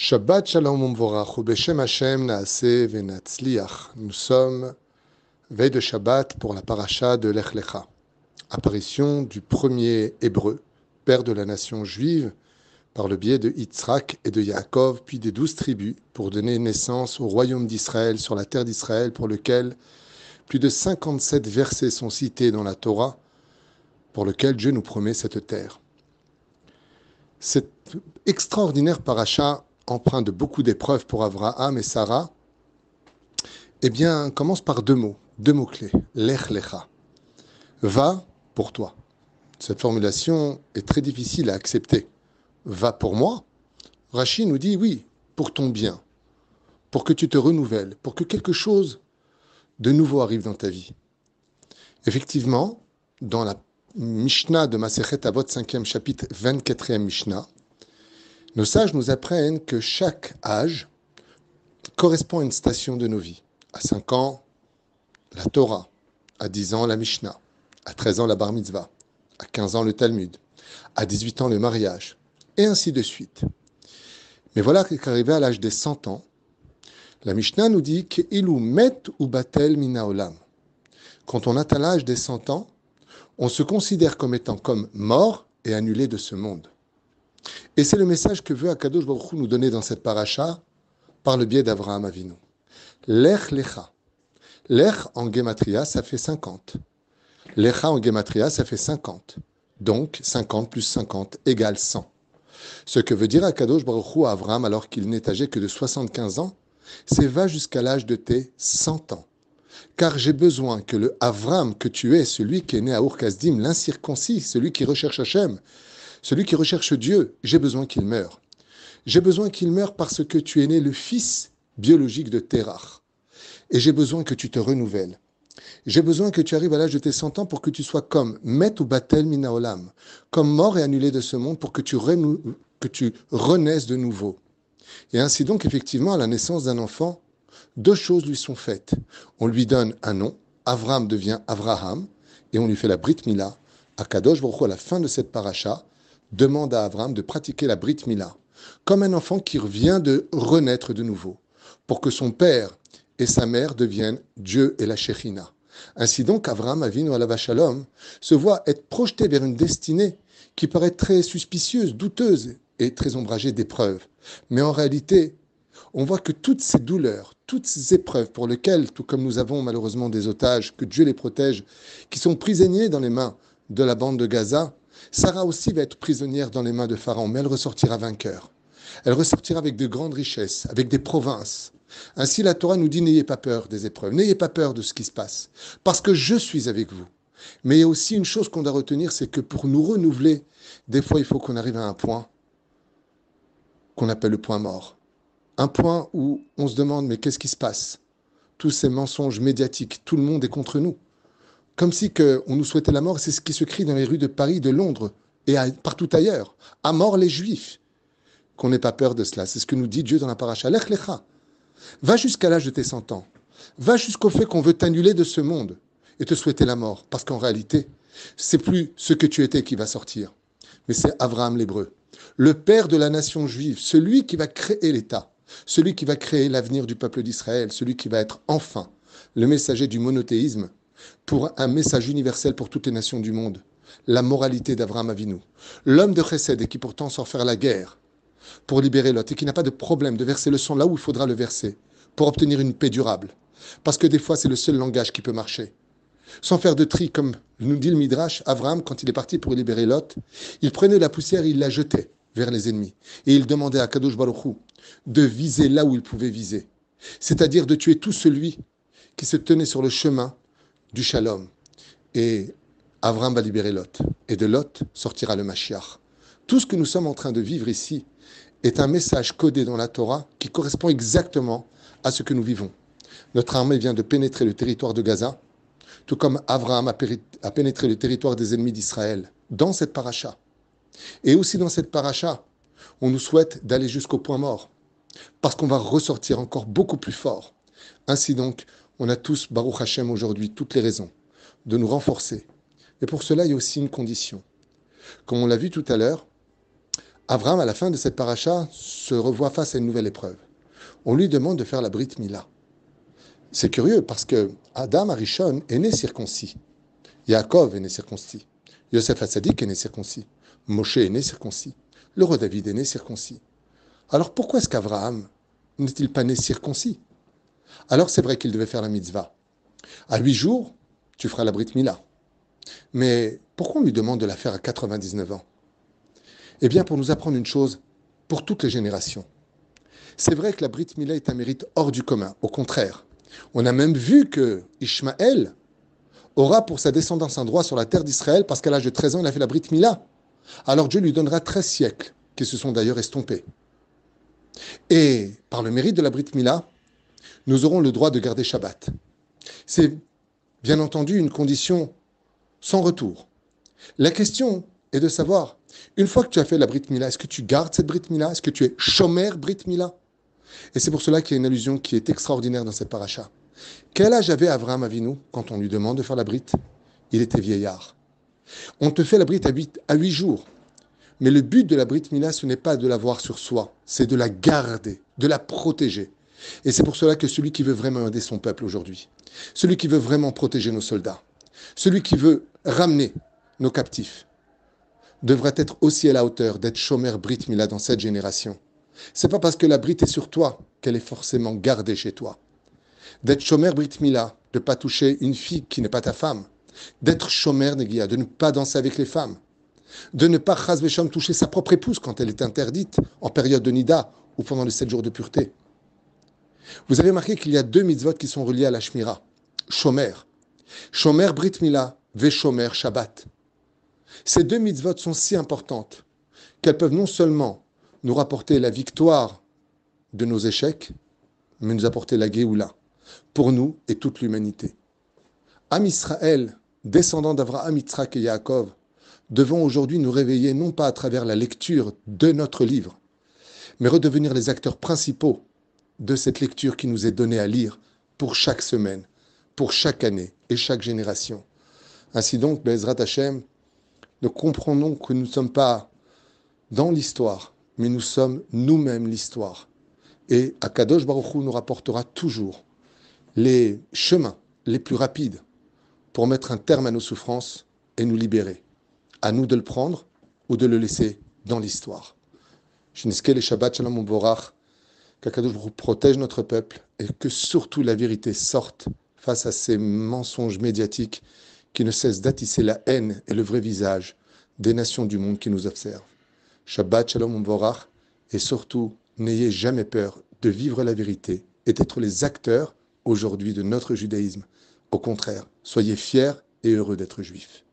Shabbat Shalom Umvorach, Hashem Naase Venatzliach. Nous sommes veille de Shabbat pour la paracha de Lech Lecha. Apparition du premier hébreu, père de la nation juive, par le biais de Yitzhak et de Yaakov, puis des douze tribus, pour donner naissance au royaume d'Israël sur la terre d'Israël, pour lequel plus de 57 versets sont cités dans la Torah, pour lequel Dieu nous promet cette terre. Cette extraordinaire paracha empreint de beaucoup d'épreuves pour Abraham et Sarah, eh bien, commence par deux mots, deux mots-clés. Lech lecha. Va pour toi. Cette formulation est très difficile à accepter. Va pour moi. Rachid nous dit oui, pour ton bien, pour que tu te renouvelles, pour que quelque chose de nouveau arrive dans ta vie. Effectivement, dans la Mishnah de Masechet Avot, 5e chapitre, 24e Mishnah, nos sages nous apprennent que chaque âge correspond à une station de nos vies. À 5 ans, la Torah. À 10 ans, la Mishnah. À 13 ans, la Bar Mitzvah. À 15 ans, le Talmud. À 18 ans, le mariage. Et ainsi de suite. Mais voilà qu'arrivé à l'âge des 100 ans, la Mishnah nous dit ou met ou batel minaolam. Quand on atteint l'âge des 100 ans, on se considère comme étant comme mort et annulé de ce monde. Et c'est le message que veut Akadosh Baruch nous donner dans cette paracha par le biais d'Avraham Avinu. Lech lecha. Lech en gematria, ça fait 50. Lecha en gematria, ça fait 50. Donc 50 plus 50 égale 100. Ce que veut dire Akadosh Baruch à Avraham alors qu'il n'est âgé que de 75 ans, c'est va jusqu'à l'âge de tes 100 ans. Car j'ai besoin que le Avram que tu es, celui qui est né à Urkazdim, l'incirconcis, celui qui recherche Hachem, celui qui recherche Dieu, j'ai besoin qu'il meure. J'ai besoin qu'il meure parce que tu es né le fils biologique de Terach. Et j'ai besoin que tu te renouvelles. J'ai besoin que tu arrives à l'âge de tes 100 ans pour que tu sois comme Met ou Batel Minaolam, comme mort et annulé de ce monde pour que tu, que tu renaisses de nouveau. Et ainsi donc, effectivement, à la naissance d'un enfant, deux choses lui sont faites. On lui donne un nom, Avram devient Avraham, et on lui fait la Brit Mila. À Kadosh à la fin de cette paracha, demande à Avram de pratiquer la Brit Mila, comme un enfant qui revient de renaître de nouveau, pour que son père et sa mère deviennent Dieu et la Shechina. Ainsi donc, Avram, Avinu Alava Shalom, se voit être projeté vers une destinée qui paraît très suspicieuse, douteuse et très ombragée d'épreuves. Mais en réalité, on voit que toutes ces douleurs, toutes ces épreuves pour lesquelles, tout comme nous avons malheureusement des otages, que Dieu les protège, qui sont prisonniers dans les mains de la bande de Gaza, Sarah aussi va être prisonnière dans les mains de Pharaon, mais elle ressortira vainqueur. Elle ressortira avec de grandes richesses, avec des provinces. Ainsi, la Torah nous dit n'ayez pas peur des épreuves, n'ayez pas peur de ce qui se passe, parce que je suis avec vous. Mais il y a aussi une chose qu'on doit retenir, c'est que pour nous renouveler, des fois, il faut qu'on arrive à un point qu'on appelle le point mort. Un point où on se demande, mais qu'est-ce qui se passe? Tous ces mensonges médiatiques, tout le monde est contre nous comme si que on nous souhaitait la mort. C'est ce qui se crie dans les rues de Paris, de Londres et partout ailleurs. À mort les Juifs. Qu'on n'ait pas peur de cela. C'est ce que nous dit Dieu dans la paracha. Lech lecha. Va jusqu'à l'âge de tes 100 ans. Va jusqu'au fait qu'on veut t'annuler de ce monde et te souhaiter la mort. Parce qu'en réalité, c'est plus ce que tu étais qui va sortir. Mais c'est Abraham l'Hébreu. Le père de la nation juive. Celui qui va créer l'État. Celui qui va créer l'avenir du peuple d'Israël. Celui qui va être enfin le messager du monothéisme pour un message universel pour toutes les nations du monde. La moralité d'Abraham Avinu. L'homme de Chesed et qui pourtant sort faire la guerre pour libérer Lot et qui n'a pas de problème de verser le sang là où il faudra le verser pour obtenir une paix durable. Parce que des fois, c'est le seul langage qui peut marcher. Sans faire de tri, comme nous dit le Midrash, Abraham, quand il est parti pour libérer Lot, il prenait la poussière et il la jetait vers les ennemis. Et il demandait à Kadosh Baruch de viser là où il pouvait viser. C'est-à-dire de tuer tout celui qui se tenait sur le chemin du shalom. Et Avram va libérer Lot. Et de Lot sortira le Mashiach. Tout ce que nous sommes en train de vivre ici est un message codé dans la Torah qui correspond exactement à ce que nous vivons. Notre armée vient de pénétrer le territoire de Gaza, tout comme Abraham a pénétré le territoire des ennemis d'Israël, dans cette paracha. Et aussi dans cette paracha, on nous souhaite d'aller jusqu'au point mort, parce qu'on va ressortir encore beaucoup plus fort. Ainsi donc, on a tous, Baruch Hashem, aujourd'hui, toutes les raisons de nous renforcer. Mais pour cela, il y a aussi une condition. Comme on l'a vu tout à l'heure, Abraham, à la fin de cette paracha, se revoit face à une nouvelle épreuve. On lui demande de faire la Brit Mila. C'est curieux parce que Adam Arishon est né circoncis. Yaakov est né circoncis. Yosef Hatzadik est né circoncis. Moshe est né circoncis. Le roi David est né circoncis. Alors pourquoi est-ce qu'Abraham n'est-il pas né circoncis? Alors c'est vrai qu'il devait faire la mitzvah. À huit jours, tu feras la Brit Mila. Mais pourquoi on lui demande de la faire à 99 ans? Eh bien, pour nous apprendre une chose, pour toutes les générations. C'est vrai que la Brit Mila est un mérite hors du commun. Au contraire, on a même vu que Ishmaël aura pour sa descendance un droit sur la terre d'Israël parce qu'à l'âge de 13 ans, il a fait la Brit Mila. Alors Dieu lui donnera 13 siècles, qui se sont d'ailleurs estompés. Et par le mérite de la Brit Mila, nous aurons le droit de garder Shabbat. C'est bien entendu une condition sans retour. La question est de savoir, une fois que tu as fait la Brit Mila, est-ce que tu gardes cette Brit Mila Est-ce que tu es Shomer Brit Mila Et c'est pour cela qu'il y a une allusion qui est extraordinaire dans cette paracha. Quel âge avait Abraham Avinu quand on lui demande de faire la Brit? Il était vieillard. On te fait la Brit à huit jours. Mais le but de la Brit Mila, ce n'est pas de l'avoir sur soi, c'est de la garder, de la protéger. Et c'est pour cela que celui qui veut vraiment aider son peuple aujourd'hui, celui qui veut vraiment protéger nos soldats, celui qui veut ramener nos captifs, devrait être aussi à la hauteur d'être chômeur Brit Mila dans cette génération. C'est pas parce que la Brit est sur toi qu'elle est forcément gardée chez toi. D'être chômeur Brit Mila, de ne pas toucher une fille qui n'est pas ta femme, d'être chômeur Negia, de ne pas danser avec les femmes, de ne pas Chazvesham toucher sa propre épouse quand elle est interdite en période de Nida ou pendant les sept jours de pureté. Vous avez remarqué qu'il y a deux mitzvot qui sont reliés à la Shmira. Shomer. Shomer Brit Mila, Veshomer Shabbat. Ces deux mitzvot sont si importantes qu'elles peuvent non seulement nous rapporter la victoire de nos échecs, mais nous apporter la Géoula pour nous et toute l'humanité. Am Israël, descendant d'Avraham, Yitzhak et Yaakov, devons aujourd'hui nous réveiller non pas à travers la lecture de notre livre, mais redevenir les acteurs principaux de cette lecture qui nous est donnée à lire pour chaque semaine, pour chaque année et chaque génération. Ainsi donc, Bezrat Hashem, nous comprenons que nous ne sommes pas dans l'histoire, mais nous sommes nous-mêmes l'histoire. Et Akadosh Baruch Hu nous rapportera toujours les chemins les plus rapides pour mettre un terme à nos souffrances et nous libérer. À nous de le prendre ou de le laisser dans l'histoire. Shabbat Shalom qu'Akadosh protège notre peuple et que surtout la vérité sorte face à ces mensonges médiatiques qui ne cessent d'attisser la haine et le vrai visage des nations du monde qui nous observent. Shabbat Shalom Mvorach et surtout n'ayez jamais peur de vivre la vérité et d'être les acteurs aujourd'hui de notre judaïsme. Au contraire, soyez fiers et heureux d'être juifs.